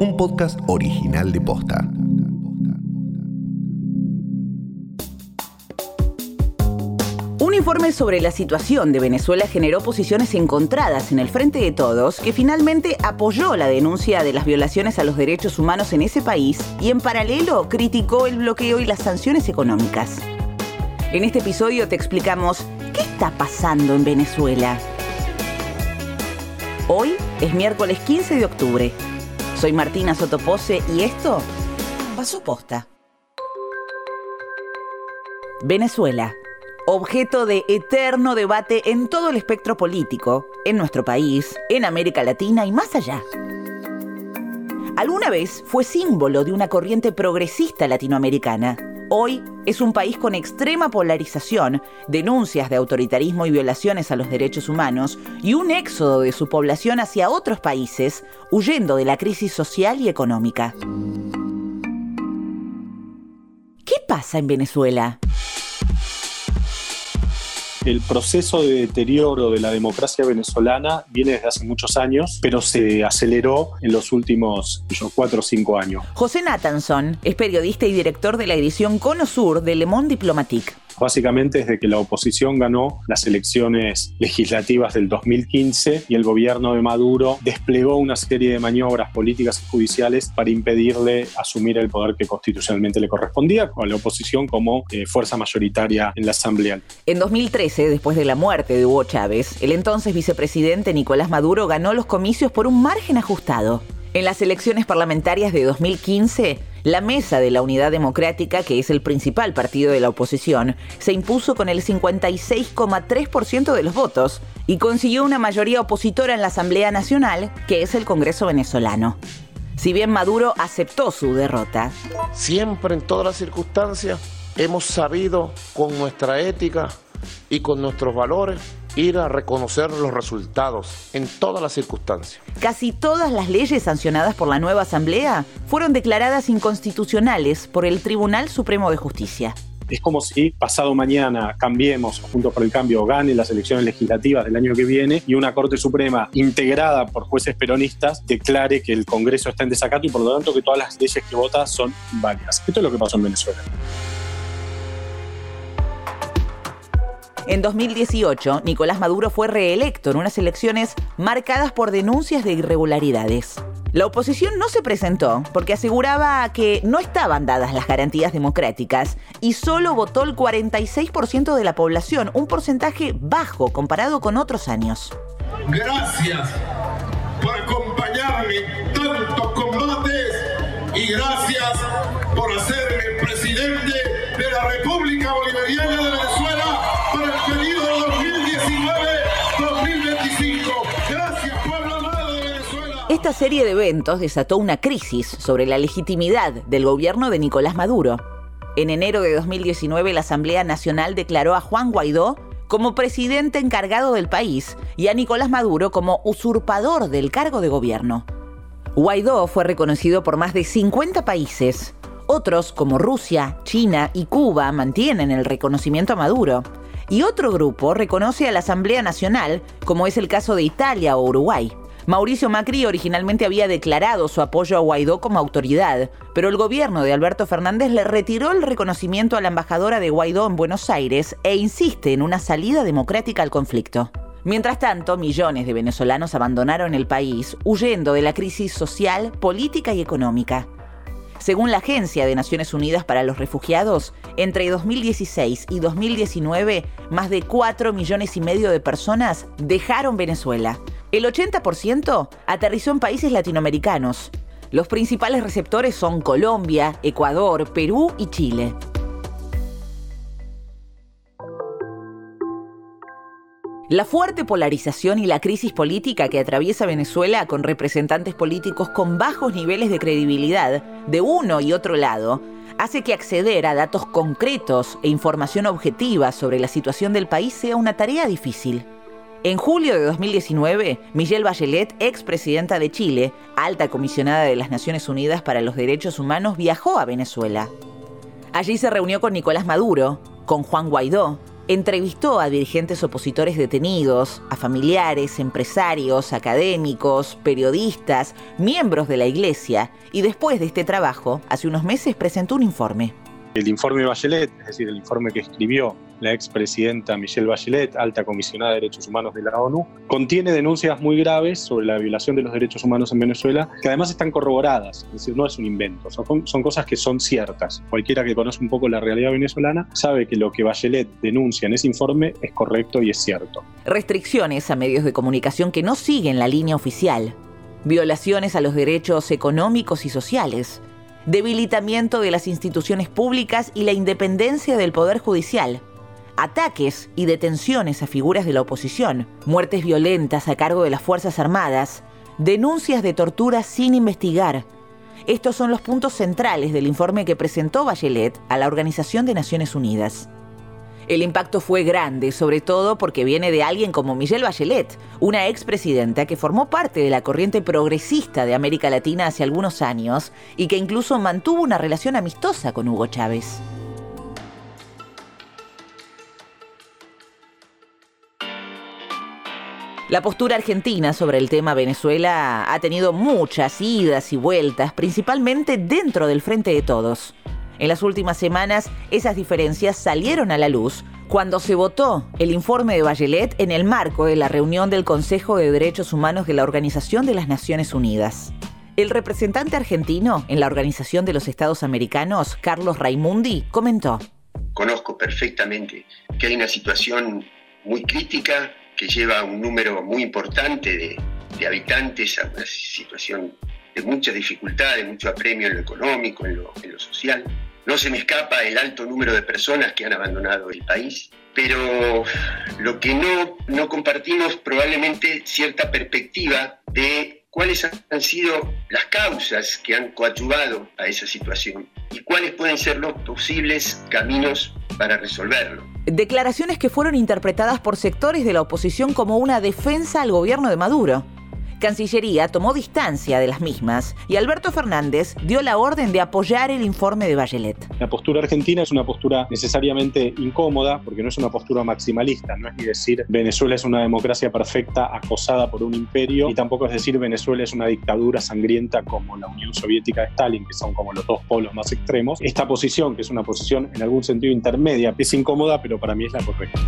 un podcast original de Posta. Un informe sobre la situación de Venezuela generó posiciones encontradas en el Frente de Todos, que finalmente apoyó la denuncia de las violaciones a los derechos humanos en ese país y en paralelo criticó el bloqueo y las sanciones económicas. En este episodio te explicamos qué está pasando en Venezuela. Hoy es miércoles 15 de octubre. Soy Martina Sotopose y esto pasó posta. Venezuela, objeto de eterno debate en todo el espectro político, en nuestro país, en América Latina y más allá. Alguna vez fue símbolo de una corriente progresista latinoamericana. Hoy es un país con extrema polarización, denuncias de autoritarismo y violaciones a los derechos humanos y un éxodo de su población hacia otros países, huyendo de la crisis social y económica. ¿Qué pasa en Venezuela? El proceso de deterioro de la democracia venezolana viene desde hace muchos años, pero se aceleró en los últimos cuatro o cinco años. José Nathanson es periodista y director de la edición Cono Sur de Le Monde Diplomatique básicamente desde que la oposición ganó las elecciones legislativas del 2015 y el gobierno de Maduro desplegó una serie de maniobras políticas y judiciales para impedirle asumir el poder que constitucionalmente le correspondía, con la oposición como eh, fuerza mayoritaria en la Asamblea. En 2013, después de la muerte de Hugo Chávez, el entonces vicepresidente Nicolás Maduro ganó los comicios por un margen ajustado. En las elecciones parlamentarias de 2015, la Mesa de la Unidad Democrática, que es el principal partido de la oposición, se impuso con el 56,3% de los votos y consiguió una mayoría opositora en la Asamblea Nacional, que es el Congreso venezolano. Si bien Maduro aceptó su derrota. Siempre en todas las circunstancias hemos sabido con nuestra ética y con nuestros valores ir a reconocer los resultados en todas las circunstancias. Casi todas las leyes sancionadas por la nueva Asamblea fueron declaradas inconstitucionales por el Tribunal Supremo de Justicia. Es como si pasado mañana cambiemos, junto por el cambio, gane las elecciones legislativas del año que viene y una Corte Suprema integrada por jueces peronistas declare que el Congreso está en desacato y por lo tanto que todas las leyes que vota son válidas. Esto es lo que pasó en Venezuela. En 2018, Nicolás Maduro fue reelecto en unas elecciones marcadas por denuncias de irregularidades. La oposición no se presentó porque aseguraba que no estaban dadas las garantías democráticas y solo votó el 46% de la población, un porcentaje bajo comparado con otros años. Gracias por acompañarme en tantos combates y gracias por hacerme presidente de la República Bolivariana de Venezuela para el periodo 2019-2025. Gracias, pueblo amado de Venezuela. Esta serie de eventos desató una crisis sobre la legitimidad del gobierno de Nicolás Maduro. En enero de 2019, la Asamblea Nacional declaró a Juan Guaidó como presidente encargado del país y a Nicolás Maduro como usurpador del cargo de gobierno. Guaidó fue reconocido por más de 50 países. Otros, como Rusia, China y Cuba, mantienen el reconocimiento a Maduro. Y otro grupo reconoce a la Asamblea Nacional, como es el caso de Italia o Uruguay. Mauricio Macri originalmente había declarado su apoyo a Guaidó como autoridad, pero el gobierno de Alberto Fernández le retiró el reconocimiento a la embajadora de Guaidó en Buenos Aires e insiste en una salida democrática al conflicto. Mientras tanto, millones de venezolanos abandonaron el país huyendo de la crisis social, política y económica. Según la Agencia de Naciones Unidas para los Refugiados, entre 2016 y 2019, más de 4 millones y medio de personas dejaron Venezuela. El 80% aterrizó en países latinoamericanos. Los principales receptores son Colombia, Ecuador, Perú y Chile. La fuerte polarización y la crisis política que atraviesa Venezuela con representantes políticos con bajos niveles de credibilidad de uno y otro lado hace que acceder a datos concretos e información objetiva sobre la situación del país sea una tarea difícil. En julio de 2019, Michelle Bachelet, expresidenta de Chile, alta comisionada de las Naciones Unidas para los Derechos Humanos, viajó a Venezuela. Allí se reunió con Nicolás Maduro, con Juan Guaidó, entrevistó a dirigentes opositores detenidos, a familiares, empresarios, académicos, periodistas, miembros de la Iglesia y después de este trabajo, hace unos meses presentó un informe. El informe Bachelet, es decir, el informe que escribió la expresidenta Michelle Bachelet, alta comisionada de derechos humanos de la ONU, contiene denuncias muy graves sobre la violación de los derechos humanos en Venezuela, que además están corroboradas, es decir, no es un invento, son, cosas que son ciertas. Cualquiera que conoce un poco la realidad venezolana sabe que lo que Bachelet denuncia en ese informe es correcto y es cierto. Restricciones a medios de comunicación que no siguen la línea oficial, violaciones a los derechos económicos y sociales, debilitamiento de las instituciones públicas y la independencia del Poder Judicial, ataques y detenciones a figuras de la oposición, muertes violentas a cargo de las Fuerzas Armadas, denuncias de tortura sin investigar. Estos son los puntos centrales del informe que presentó Bachelet a la Organización de Naciones Unidas. El impacto fue grande, sobre todo porque viene de alguien como Michelle Bachelet, una expresidenta que formó parte de la corriente progresista de América Latina hace algunos años y que incluso mantuvo una relación amistosa con Hugo Chávez. La postura argentina sobre el tema Venezuela ha tenido muchas idas y vueltas, principalmente dentro del Frente de Todos. En las últimas semanas, esas diferencias salieron a la luz cuando se votó el informe de Bachelet en el marco de la reunión del Consejo de Derechos Humanos de la Organización de las Naciones Unidas. El representante argentino en la Organización de los Estados Americanos, Carlos Raimundi, comentó. Conozco perfectamente que hay una situación muy crítica que lleva un número muy importante de, habitantes a una situación de mucha dificultad, de mucho apremio en lo económico, en lo, en lo social. No se me escapa el alto número de personas que han abandonado el país, pero lo que no, no compartimos probablemente cierta perspectiva de cuáles han sido las causas que han coadyuvado a esa situación y cuáles pueden ser los posibles caminos para resolverlo. Declaraciones que fueron interpretadas por sectores de la oposición como una defensa al gobierno de Maduro. Cancillería tomó distancia de las mismas y Alberto Fernández dio la orden de apoyar el informe de Bachelet. La postura argentina es una postura necesariamente incómoda porque no es una postura maximalista, no es ni decir Venezuela es una democracia perfecta acosada por un imperio y tampoco es decir Venezuela es una dictadura sangrienta como la Unión Soviética de Stalin, que son como los dos polos más extremos. Esta posición, que es una posición en algún sentido intermedia, es incómoda, pero para mí es la correcta.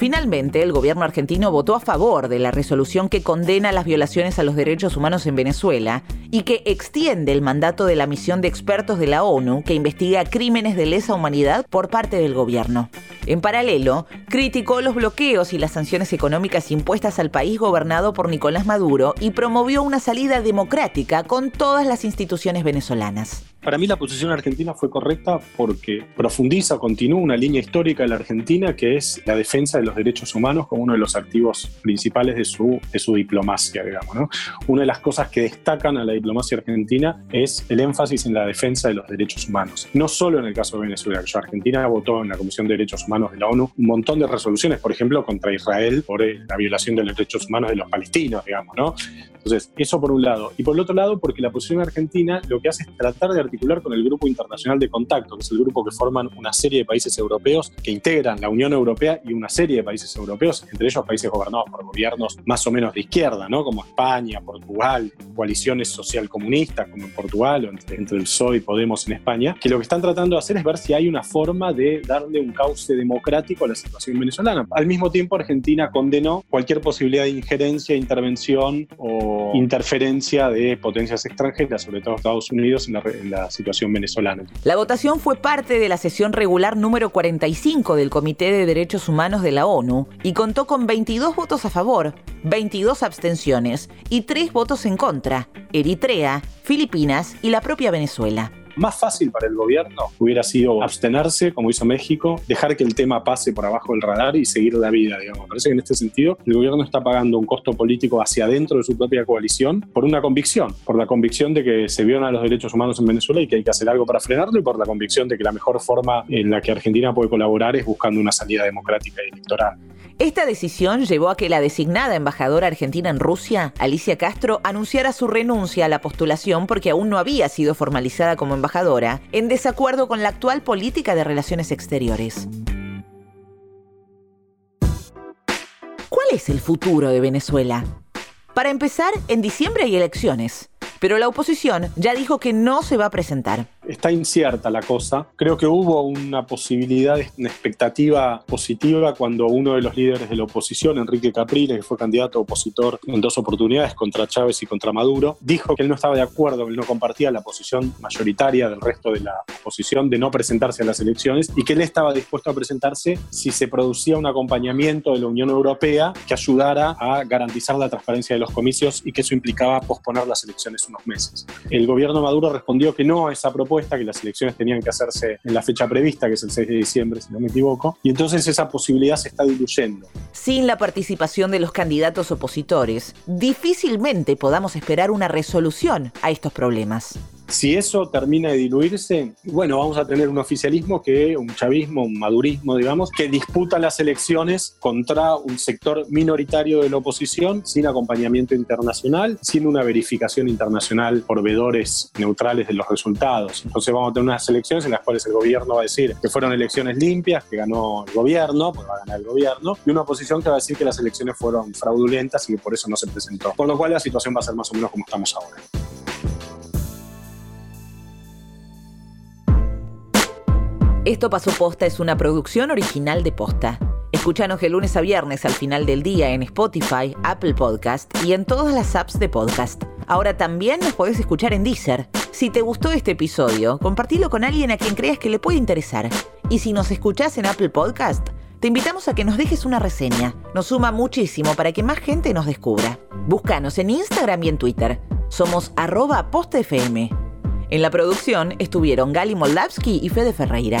Finalmente, el gobierno argentino votó a favor de la resolución que condena las violaciones a los derechos humanos en Venezuela y que extiende el mandato de la misión de expertos de la ONU que investiga crímenes de lesa humanidad por parte del gobierno. En paralelo, criticó los bloqueos y las sanciones económicas impuestas al país gobernado por Nicolás Maduro y promovió una salida democrática con todas las instituciones venezolanas. Para mí la posición argentina fue correcta porque profundiza, continúa una línea histórica de la Argentina que es la defensa de los derechos humanos como uno de los activos principales de su, de su diplomacia, digamos. ¿no? Una de las cosas que destacan a la diplomacia argentina es el énfasis en la defensa de los derechos humanos. No solo en el caso de Venezuela, que Argentina votó en la Comisión de Derechos Humanos de la ONU un montón de resoluciones, por ejemplo, contra Israel por eh, la violación de los derechos humanos de los palestinos, digamos, ¿no? Entonces, eso por un lado. Y por el otro lado, porque la posición argentina lo que hace es tratar de articular con el Grupo Internacional de Contacto, que es el grupo que forman una serie de países europeos que integran la Unión Europea y una serie de países europeos, entre ellos países gobernados por gobiernos más o menos de izquierda, ¿no? como España, Portugal, coaliciones social comunistas como en Portugal o entre, entre el PSOE y Podemos en España, que lo que están tratando de hacer es ver si hay una forma de darle un cauce democrático a la situación venezolana. Al mismo tiempo, Argentina condenó cualquier posibilidad de injerencia, intervención o interferencia de potencias extranjeras, sobre todo Estados Unidos, en la, en la situación venezolana. La votación fue parte de la sesión regular número 45 del Comité de Derechos Humanos de la ONU y contó con 22 votos a favor, 22 abstenciones y 3 votos en contra, Eritrea, Filipinas y la propia Venezuela más fácil para el gobierno hubiera sido abstenerse, como hizo México, dejar que el tema pase por abajo del radar y seguir la vida, digamos. Parece que en este sentido el gobierno está pagando un costo político hacia adentro de su propia coalición por una convicción, por la convicción de que se violan los derechos humanos en Venezuela y que hay que hacer algo para frenarlo y por la convicción de que la mejor forma en la que Argentina puede colaborar es buscando una salida democrática y electoral. Esta decisión llevó a que la designada embajadora argentina en Rusia, Alicia Castro, anunciara su renuncia a la postulación porque aún no había sido formalizada como embajadora, en desacuerdo con la actual política de relaciones exteriores. ¿Cuál es el futuro de Venezuela? Para empezar, en diciembre hay elecciones, pero la oposición ya dijo que no se va a presentar está incierta la cosa. Creo que hubo una posibilidad, una expectativa positiva cuando uno de los líderes de la oposición, Enrique Capriles, que fue candidato opositor en dos oportunidades contra Chávez y contra Maduro, dijo que él no estaba de acuerdo, que él no compartía la posición mayoritaria del resto de la oposición de no presentarse a las elecciones y que él estaba dispuesto a presentarse si se producía un acompañamiento de la Unión Europea que ayudara a garantizar la transparencia de los comicios y que eso implicaba posponer las elecciones meses. El gobierno Maduro respondió que no a esa propuesta que las elecciones tenían que hacerse en la fecha prevista, que es el 6 de diciembre, si no me equivoco, y entonces esa posibilidad se está diluyendo. Sin la participación de los candidatos opositores, difícilmente podamos esperar una resolución a estos problemas. Si eso termina de diluirse, bueno, vamos a tener un oficialismo que, un chavismo, un madurismo, digamos, que disputa las elecciones contra un sector minoritario de la oposición, sin acompañamiento internacional, sin una verificación internacional por vedores neutrales de los resultados. Entonces vamos a tener unas elecciones en las cuales el gobierno va a decir que fueron elecciones limpias, que ganó el gobierno, pues va a ganar el gobierno, y una oposición que va a decir que las elecciones fueron fraudulentas y que por eso no se presentó. Con lo cual la situación va a ser más o menos como estamos ahora. Esto pasó posta es una producción original de posta. Escúchanos de lunes a viernes al final del día en Spotify, Apple Podcast y en todas las apps de podcast. Ahora también nos podés escuchar en Deezer. Si te gustó este episodio, compartilo con alguien a quien creas que le puede interesar. Y si nos escuchás en Apple Podcast, te invitamos a que nos dejes una reseña. Nos suma muchísimo para que más gente nos descubra. Búscanos en Instagram y en Twitter. Somos arroba postfm. En la producción estuvieron Gali Moldavsky y Fede Ferreira.